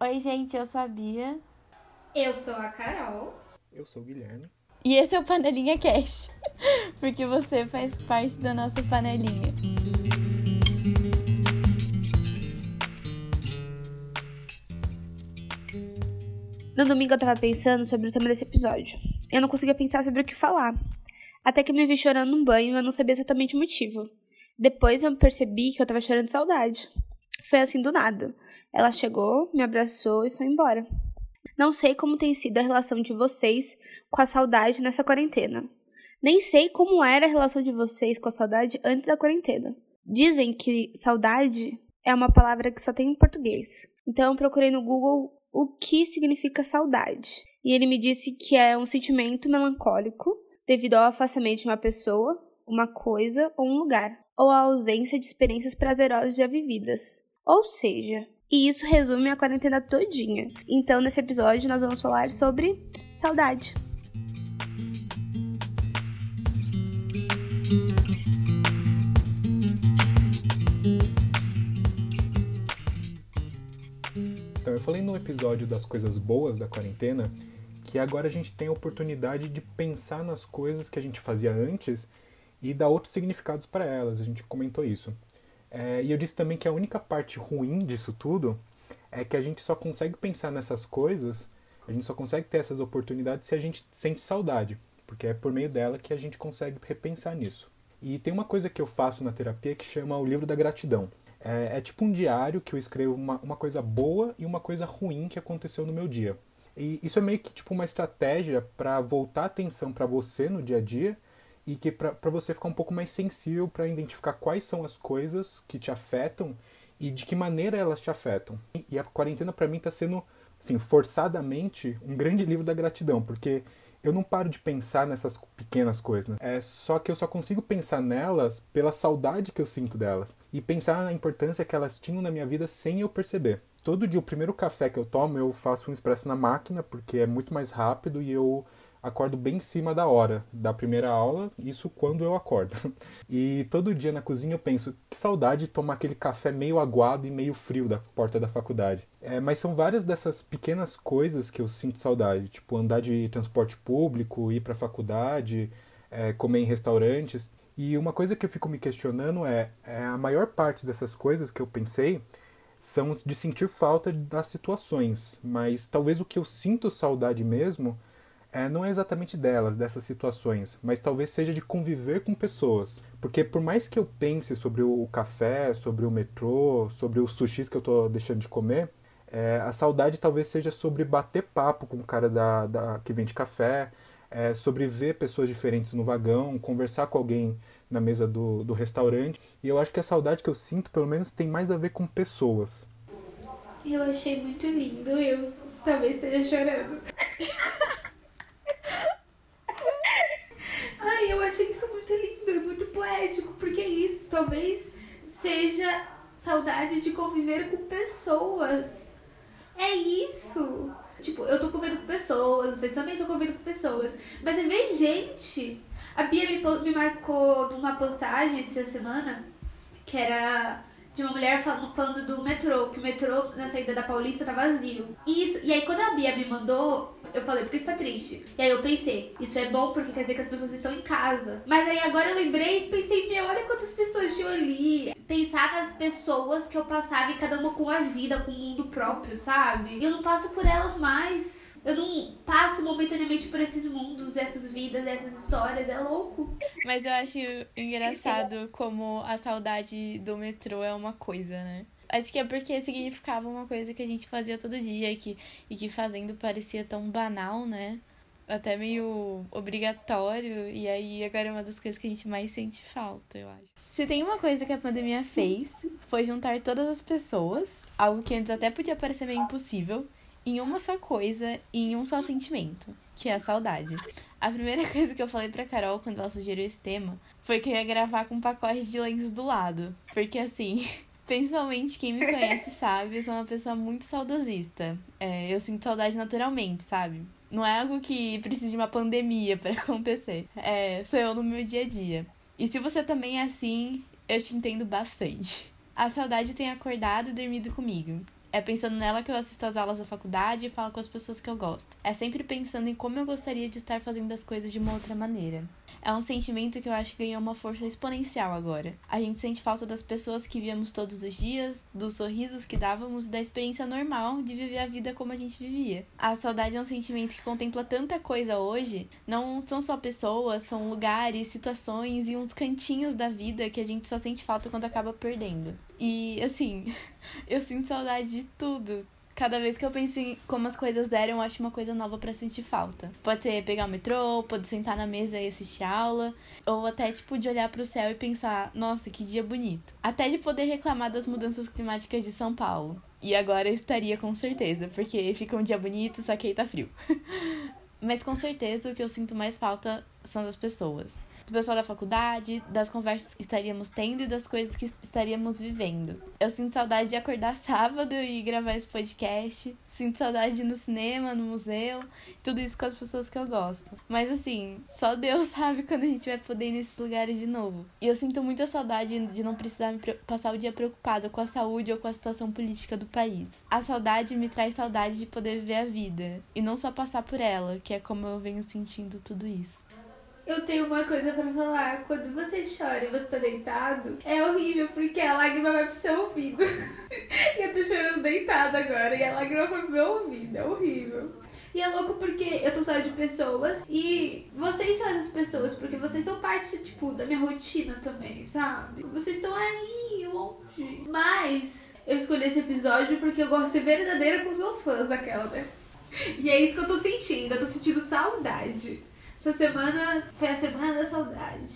Oi, gente, eu sabia. Eu sou a Carol. Eu sou o Guilherme. E esse é o Panelinha Cash, porque você faz parte da nossa panelinha. No domingo eu tava pensando sobre o tema desse episódio. Eu não conseguia pensar sobre o que falar. Até que eu me vi chorando num banho e eu não sabia exatamente o motivo. Depois eu percebi que eu tava chorando de saudade. Foi assim do nada. Ela chegou, me abraçou e foi embora. Não sei como tem sido a relação de vocês com a saudade nessa quarentena. Nem sei como era a relação de vocês com a saudade antes da quarentena. Dizem que saudade é uma palavra que só tem em português. Então eu procurei no Google o que significa saudade. E ele me disse que é um sentimento melancólico devido ao afastamento de uma pessoa, uma coisa ou um lugar, ou a ausência de experiências prazerosas já vividas. Ou seja, e isso resume a quarentena todinha. Então, nesse episódio, nós vamos falar sobre saudade. Então, eu falei no episódio das coisas boas da quarentena que agora a gente tem a oportunidade de pensar nas coisas que a gente fazia antes e dar outros significados para elas. A gente comentou isso. É, e eu disse também que a única parte ruim disso tudo é que a gente só consegue pensar nessas coisas, a gente só consegue ter essas oportunidades se a gente sente saudade, porque é por meio dela que a gente consegue repensar nisso. E tem uma coisa que eu faço na terapia que chama o livro da gratidão. É, é tipo um diário que eu escrevo uma, uma coisa boa e uma coisa ruim que aconteceu no meu dia. E isso é meio que tipo uma estratégia para voltar a atenção para você no dia a dia e que para você ficar um pouco mais sensível para identificar quais são as coisas que te afetam e de que maneira elas te afetam. E a quarentena para mim está sendo, assim, forçadamente um grande livro da gratidão, porque eu não paro de pensar nessas pequenas coisas. Né? É só que eu só consigo pensar nelas pela saudade que eu sinto delas e pensar na importância que elas tinham na minha vida sem eu perceber todo dia o primeiro café que eu tomo eu faço um expresso na máquina porque é muito mais rápido e eu acordo bem em cima da hora da primeira aula, isso quando eu acordo. E todo dia na cozinha eu penso, que saudade de tomar aquele café meio aguado e meio frio da porta da faculdade. É, mas são várias dessas pequenas coisas que eu sinto saudade, tipo andar de transporte público, ir para faculdade, é, comer em restaurantes. E uma coisa que eu fico me questionando é, é a maior parte dessas coisas que eu pensei são de sentir falta das situações, mas talvez o que eu sinto saudade mesmo é, não é exatamente delas, dessas situações, mas talvez seja de conviver com pessoas. Porque por mais que eu pense sobre o café, sobre o metrô, sobre os sushis que eu estou deixando de comer, é, a saudade talvez seja sobre bater papo com o cara da, da que vende café, é, sobre ver pessoas diferentes no vagão, conversar com alguém na mesa do, do restaurante. E eu acho que a saudade que eu sinto, pelo menos, tem mais a ver com pessoas. Eu achei muito lindo, eu talvez esteja chorando. Eu achei isso muito lindo e muito poético, porque é isso, talvez seja saudade de conviver com pessoas. É isso. Tipo, eu tô convivendo com pessoas, vocês também estão convivendo com pessoas. Mas é ver gente a Bia me, me marcou numa postagem essa semana que era de uma mulher falando, falando, do metrô, que o metrô na saída da Paulista tá vazio. Isso, e aí quando a Bia me mandou, eu falei, porque isso tá triste. E aí eu pensei, isso é bom porque quer dizer que as pessoas estão em casa. Mas aí agora eu lembrei e pensei, meu, olha quantas pessoas tinham ali. Pensar nas pessoas que eu passava e cada uma com a vida, com o mundo próprio, sabe? E eu não passo por elas mais. Eu não passo momentaneamente por esses mundos, essas vidas, essas histórias. É louco. Mas eu acho engraçado como a saudade do metrô é uma coisa, né? Acho que é porque significava uma coisa que a gente fazia todo dia e que, e que fazendo parecia tão banal, né? Até meio obrigatório. E aí agora é uma das coisas que a gente mais sente falta, eu acho. Se tem uma coisa que a pandemia fez, foi juntar todas as pessoas, algo que antes até podia parecer meio impossível, em uma só coisa e em um só sentimento, que é a saudade. A primeira coisa que eu falei pra Carol quando ela sugeriu esse tema foi que eu ia gravar com um pacote de lenços do lado. Porque assim, Principalmente quem me conhece sabe, eu sou uma pessoa muito saudosista. É, eu sinto saudade naturalmente, sabe? Não é algo que precisa de uma pandemia para acontecer. É, sou eu no meu dia a dia. E se você também é assim, eu te entendo bastante. A saudade tem acordado e dormido comigo. É pensando nela que eu assisto às aulas da faculdade e falo com as pessoas que eu gosto. É sempre pensando em como eu gostaria de estar fazendo as coisas de uma outra maneira. É um sentimento que eu acho que ganhou uma força exponencial agora. A gente sente falta das pessoas que víamos todos os dias, dos sorrisos que dávamos e da experiência normal de viver a vida como a gente vivia. A saudade é um sentimento que contempla tanta coisa hoje. Não são só pessoas, são lugares, situações e uns cantinhos da vida que a gente só sente falta quando acaba perdendo. E assim, eu sinto saudade de tudo cada vez que eu penso em como as coisas deram, eu acho uma coisa nova para sentir falta. Pode ser pegar o metrô, pode sentar na mesa e assistir aula, ou até tipo de olhar para o céu e pensar, nossa, que dia bonito. Até de poder reclamar das mudanças climáticas de São Paulo. E agora eu estaria com certeza, porque fica um dia bonito, só que aí tá frio. Mas com certeza o que eu sinto mais falta são das pessoas do pessoal da faculdade, das conversas que estaríamos tendo e das coisas que estaríamos vivendo. Eu sinto saudade de acordar sábado e gravar esse podcast. Sinto saudade de ir no cinema, no museu, tudo isso com as pessoas que eu gosto. Mas assim, só Deus sabe quando a gente vai poder ir nesses lugares de novo. E eu sinto muita saudade de não precisar me passar o dia preocupada com a saúde ou com a situação política do país. A saudade me traz saudade de poder viver a vida e não só passar por ela, que é como eu venho sentindo tudo isso. Eu tenho uma coisa pra falar. Quando você chora e você tá deitado, é horrível porque a lágrima vai pro seu ouvido. eu tô chorando deitada agora e a lágrima vai pro meu ouvido. É horrível. E é louco porque eu tô só de pessoas e vocês são essas pessoas, porque vocês são parte, tipo, da minha rotina também, sabe? Vocês estão aí, longe. Mas eu escolhi esse episódio porque eu gosto de ser verdadeira com os meus fãs, aquela, né? E é isso que eu tô sentindo, eu tô sentindo saudade. Essa semana foi a semana da saudade.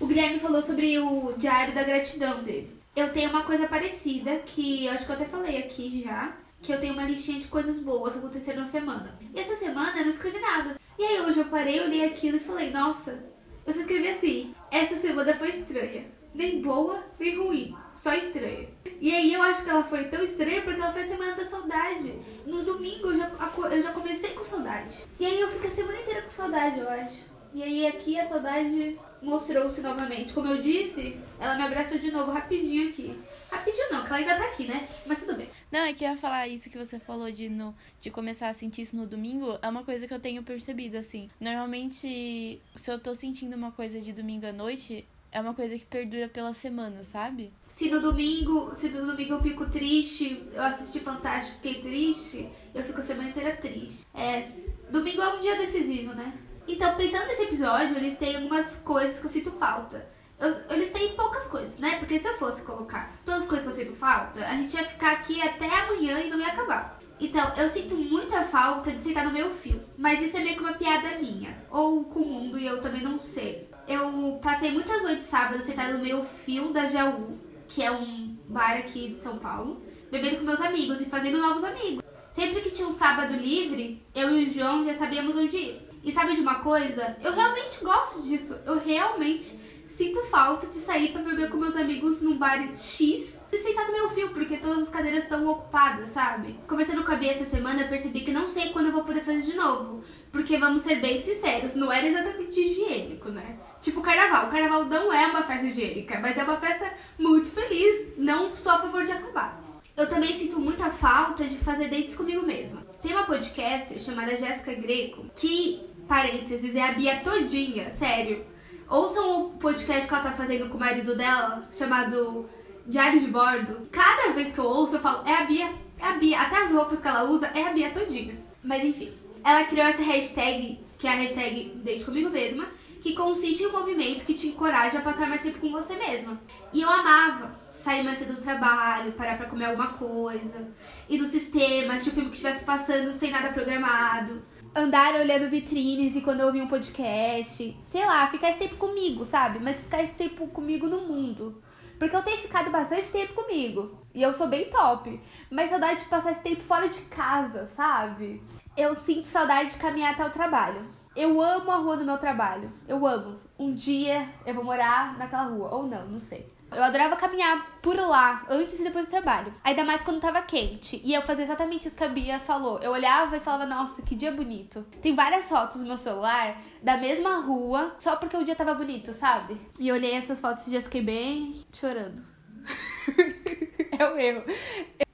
O Guilherme falou sobre o diário da gratidão dele. Eu tenho uma coisa parecida que eu acho que eu até falei aqui já. Que eu tenho uma listinha de coisas boas que aconteceram na semana. E essa semana eu não escrevi nada. E aí hoje eu parei, olhei aquilo e falei, nossa, eu só escrevi assim. Essa semana foi estranha. Nem boa, nem ruim. Só estranha. E aí eu acho que ela foi tão estranha porque ela foi a semana da saudade. No domingo eu já, eu já comecei com saudade. E aí eu fico a semana inteira com saudade, eu acho. E aí aqui a saudade mostrou-se novamente. Como eu disse, ela me abraçou de novo rapidinho aqui. Rapidinho não, que ela ainda tá aqui, né? Mas tudo bem. Não, é que eu ia falar isso que você falou de, no, de começar a sentir isso no domingo. É uma coisa que eu tenho percebido, assim. Normalmente, se eu tô sentindo uma coisa de domingo à noite, é uma coisa que perdura pela semana, sabe? Se no domingo, se no domingo eu fico triste, eu assisti Fantástico, fiquei triste, eu fico a semana inteira triste. É, domingo é um dia decisivo, né? Então, pensando nesse episódio, eles têm algumas coisas que eu sinto falta. Eu, eu listei poucas coisas, né? Porque se eu fosse colocar todas as coisas que eu sinto falta, a gente ia ficar aqui até amanhã e não ia acabar. Então, eu sinto muita falta de sentar no meu fio. Mas isso é meio que uma piada minha. Ou com o mundo e eu também não sei. Eu passei muitas noites sábado sentada no meu fio da Jaú, que é um bar aqui de São Paulo, bebendo com meus amigos e fazendo novos amigos. Sempre que tinha um sábado livre, eu e o João já sabíamos onde ir. E sabe de uma coisa? Eu realmente gosto disso. Eu realmente sinto falta de sair para beber com meus amigos num bar X e sentar no meu fio, porque todas as cadeiras estão ocupadas, sabe? Conversando com a Bia essa semana, eu percebi que não sei quando eu vou poder fazer de novo. Porque vamos ser bem sinceros, não era exatamente higiênico, né? Tipo carnaval. O carnaval não é uma festa higiênica, mas é uma festa muito feliz. Não sou a favor de acabar. Eu também sinto muita falta de fazer dates comigo mesma. Tem uma podcaster chamada Jéssica Greco, que, parênteses, é a Bia todinha, sério. Ouçam o podcast que ela tá fazendo com o marido dela, chamado Diário de Bordo. Cada vez que eu ouço, eu falo, é a Bia, é a Bia. Até as roupas que ela usa, é a Bia todinha. Mas enfim, ela criou essa hashtag, que é a hashtag Date Comigo Mesma, que consiste em um movimento que te encoraja a passar mais tempo com você mesma. E eu amava sair mais cedo do trabalho, parar pra comer alguma coisa, ir no sistema, assistir o filme que estivesse passando sem nada programado, andar olhando vitrines e quando eu ouvir um podcast, sei lá, ficar esse tempo comigo, sabe? Mas ficar esse tempo comigo no mundo. Porque eu tenho ficado bastante tempo comigo. E eu sou bem top. Mas saudade de passar esse tempo fora de casa, sabe? Eu sinto saudade de caminhar até o trabalho. Eu amo a rua do meu trabalho. Eu amo. Um dia eu vou morar naquela rua. Ou não, não sei. Eu adorava caminhar por lá, antes e depois do trabalho. Ainda mais quando tava quente. E eu fazia exatamente isso que a Bia falou. Eu olhava e falava, nossa, que dia bonito. Tem várias fotos no meu celular da mesma rua, só porque o dia tava bonito, sabe? E eu olhei essas fotos e já fiquei bem chorando. é o erro.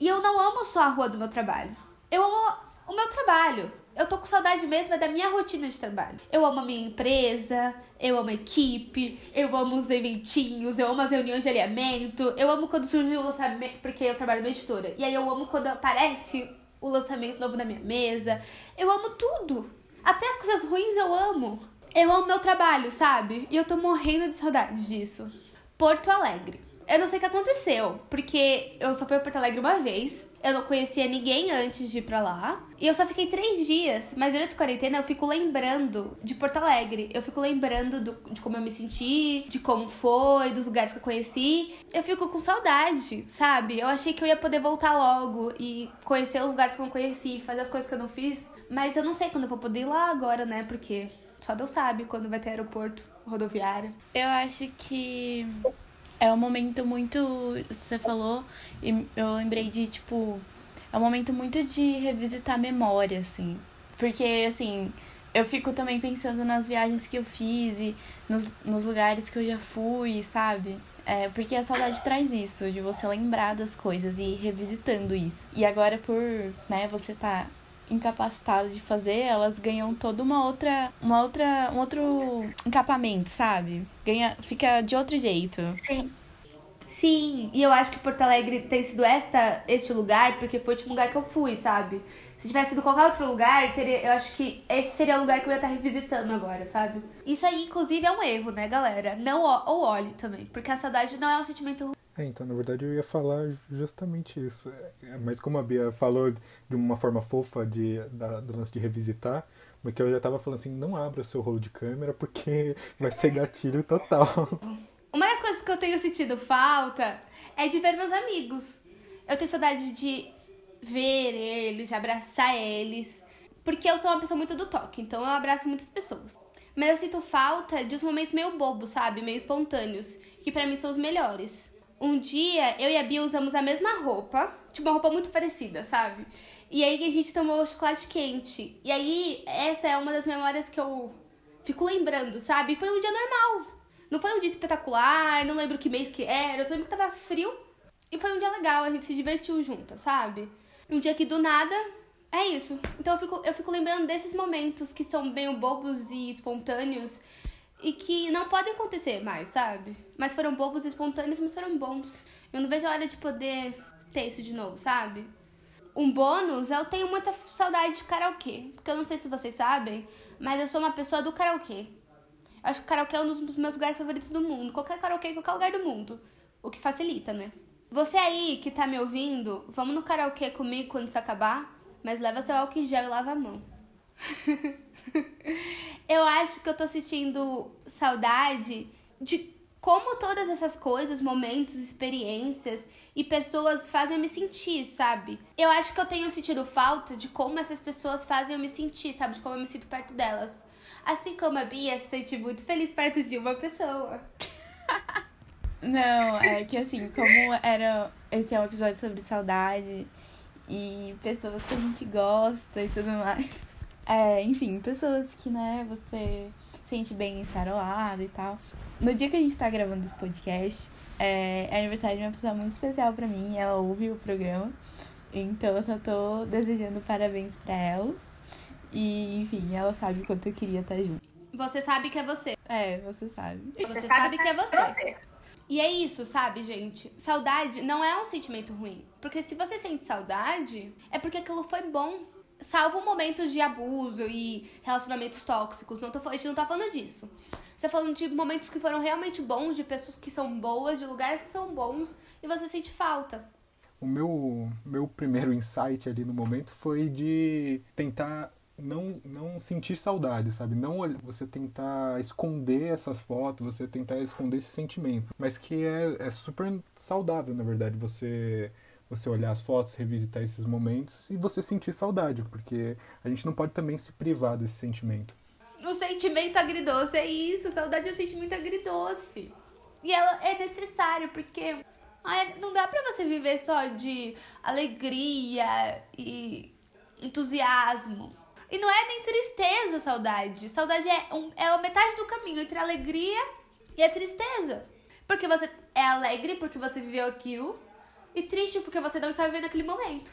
E eu não amo só a rua do meu trabalho. Eu amo o meu trabalho. Eu tô com saudade mesmo é da minha rotina de trabalho. Eu amo a minha empresa, eu amo a equipe, eu amo os eventinhos, eu amo as reuniões de alinhamento, eu amo quando surge o lançamento, porque eu trabalho na editora. E aí eu amo quando aparece o lançamento novo na minha mesa. Eu amo tudo. Até as coisas ruins eu amo. Eu amo meu trabalho, sabe? E eu tô morrendo de saudade disso. Porto Alegre. Eu não sei o que aconteceu, porque eu só fui a Porto Alegre uma vez. Eu não conhecia ninguém antes de ir pra lá. E eu só fiquei três dias. Mas durante essa quarentena eu fico lembrando de Porto Alegre. Eu fico lembrando do, de como eu me senti, de como foi, dos lugares que eu conheci. Eu fico com saudade, sabe? Eu achei que eu ia poder voltar logo e conhecer os lugares que eu não conheci, fazer as coisas que eu não fiz. Mas eu não sei quando eu vou poder ir lá agora, né? Porque só Deus sabe quando vai ter aeroporto rodoviário. Eu acho que é um momento muito. Você falou, e eu lembrei de, tipo. É um momento muito de revisitar a memória, assim. Porque, assim, eu fico também pensando nas viagens que eu fiz e nos, nos lugares que eu já fui, sabe? É, porque a saudade traz isso, de você lembrar das coisas e ir revisitando isso. E agora, por né, você tá incapacitado de fazer, elas ganham toda uma outra, uma outra, um outro encapamento, sabe? Ganha, fica de outro jeito. Sim. Sim, e eu acho que Porto Alegre tem sido esta, este lugar porque foi o último lugar que eu fui, sabe? Se tivesse sido qualquer outro lugar, teria, eu acho que esse seria o lugar que eu ia estar revisitando agora, sabe? Isso aí, inclusive, é um erro, né, galera? Não ou olhe também, porque a saudade não é um sentimento é, então, na verdade, eu ia falar justamente isso. É, mas como a Bia falou de uma forma fofa de, da, do lance de revisitar, porque eu já tava falando assim, não abra o seu rolo de câmera porque vai ser gatilho total. Uma das coisas que eu tenho sentido falta é de ver meus amigos. Eu tenho saudade de ver eles, de abraçar eles. Porque eu sou uma pessoa muito do toque, então eu abraço muitas pessoas. Mas eu sinto falta de uns momentos meio bobos, sabe? Meio espontâneos. Que para mim são os melhores um dia eu e a Bia usamos a mesma roupa, tipo uma roupa muito parecida, sabe? E aí a gente tomou chocolate quente. E aí essa é uma das memórias que eu fico lembrando, sabe? Foi um dia normal. Não foi um dia espetacular, não lembro que mês que era, eu só lembro que tava frio. E foi um dia legal, a gente se divertiu juntas, sabe? Um dia que do nada é isso. Então eu fico, eu fico lembrando desses momentos que são meio bobos e espontâneos e que não podem acontecer mais, sabe? Mas foram bobos, espontâneos, mas foram bons. Eu não vejo a hora de poder ter isso de novo, sabe? Um bônus, eu tenho muita saudade de karaokê. Porque eu não sei se vocês sabem, mas eu sou uma pessoa do karaokê. Acho que o karaokê é um dos meus lugares favoritos do mundo. Qualquer karaokê em qualquer lugar do mundo. O que facilita, né? Você aí que tá me ouvindo, vamos no karaokê comigo quando isso acabar, mas leva seu álcool em gel e lava a mão. eu acho que eu tô sentindo saudade de como todas essas coisas, momentos, experiências e pessoas fazem me sentir, sabe? Eu acho que eu tenho sentido falta de como essas pessoas fazem eu me sentir, sabe? De como eu me sinto perto delas. Assim como a Bia se sente muito feliz perto de uma pessoa. Não, é que assim, como era. Esse é um episódio sobre saudade e pessoas que a gente gosta e tudo mais. É, enfim, pessoas que, né, você sente bem em estar ao lado e tal. No dia que a gente tá gravando esse podcast, é, é aniversário de uma pessoa muito especial para mim. Ela ouve o programa. Então eu só tô desejando parabéns pra ela. E, enfim, ela sabe o quanto eu queria estar junto. Você sabe que é você. É, você sabe. Você sabe que é você. E é isso, sabe, gente? Saudade não é um sentimento ruim. Porque se você sente saudade, é porque aquilo foi bom salvo momentos de abuso e relacionamentos tóxicos. Não tô, a gente não tá falando disso. Você tá falando de momentos que foram realmente bons, de pessoas que são boas, de lugares que são bons e você sente falta. O meu, meu primeiro insight ali no momento foi de tentar não, não sentir saudade, sabe? Não você tentar esconder essas fotos, você tentar esconder esse sentimento. Mas que é, é super saudável, na verdade, você você olhar as fotos, revisitar esses momentos e você sentir saudade, porque a gente não pode também se privar desse sentimento. O sentimento agridoce é isso, saudade é um sentimento agridoce. E ela é necessário, porque não dá pra você viver só de alegria e entusiasmo. E não é nem tristeza saudade. Saudade é, um, é a metade do caminho entre a alegria e a tristeza. Porque você é alegre porque você viveu aquilo, E triste porque você não está vivendo aquele momento.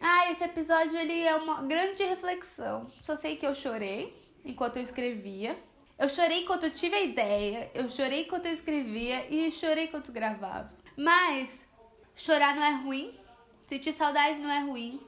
Ah, esse episódio ele é uma grande reflexão. Só sei que eu chorei enquanto eu escrevia. Eu chorei enquanto eu tive a ideia, eu chorei enquanto eu escrevia e chorei enquanto gravava. Mas chorar não é ruim, sentir saudade não é ruim.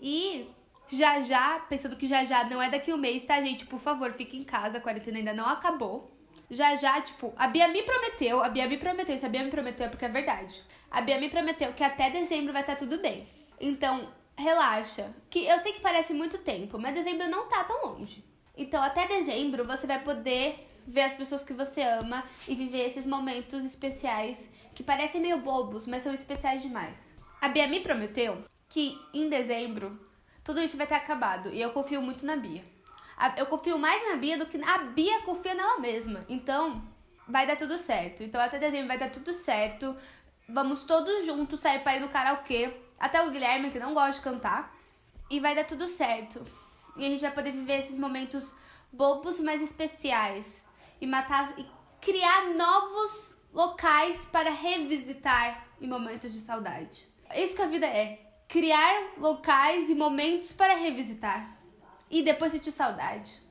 E já já, pensando que já já não é daqui um mês, tá, gente? Por favor, fique em casa, a quarentena ainda não acabou. Já já, tipo, a Bia me prometeu, a Bia me prometeu, se a Bia me prometeu é porque é verdade. A Bia me prometeu que até dezembro vai estar tudo bem. Então, relaxa. Que eu sei que parece muito tempo, mas dezembro não tá tão longe. Então, até dezembro você vai poder ver as pessoas que você ama e viver esses momentos especiais que parecem meio bobos, mas são especiais demais. A Bia me prometeu que em dezembro tudo isso vai ter acabado e eu confio muito na Bia. Eu confio mais na Bia do que a Bia confia nela mesma. Então, vai dar tudo certo. Então, até dezembro vai dar tudo certo. Vamos todos juntos sair para ir no karaokê. Até o Guilherme, que não gosta de cantar. E vai dar tudo certo. E a gente vai poder viver esses momentos bobos, mas especiais. E matar e criar novos locais para revisitar em momentos de saudade. É isso que a vida é. Criar locais e momentos para revisitar. E depois sentir saudade.